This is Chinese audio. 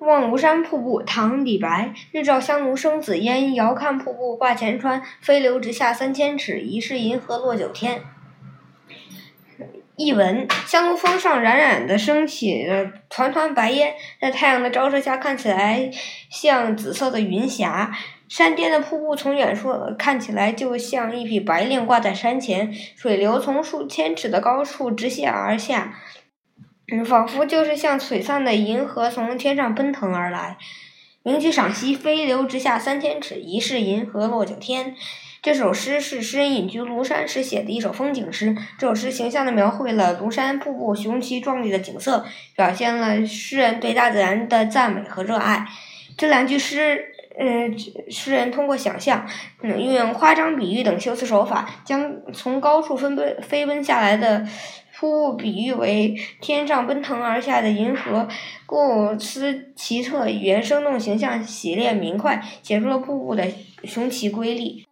望庐山瀑布，唐·李白。日照香炉生紫烟，遥看瀑布挂前川。飞流直下三千尺，疑是银河落九天。译文：香炉峰上冉冉的升起了团团白烟，在太阳的照射下，看起来像紫色的云霞。山巅的瀑布从远处看起来就像一匹白令挂在山前，水流从数千尺的高处直泻而下。嗯，仿佛就是像璀璨的银河从天上奔腾而来。名句赏析：飞流直下三千尺，疑是银河落九天。这首诗是诗人隐居庐山时写的一首风景诗。这首诗形象地描绘了庐山瀑布雄奇壮丽的景色，表现了诗人对大自然的赞美和热爱。这两句诗，嗯，诗人通过想象，运用夸张比喻等修辞手法，将从高处飞奔飞奔下来的。瀑布比喻为天上奔腾而下的银河，构思奇特，语言生动，形象洗练明快，写出了瀑布的雄奇瑰丽。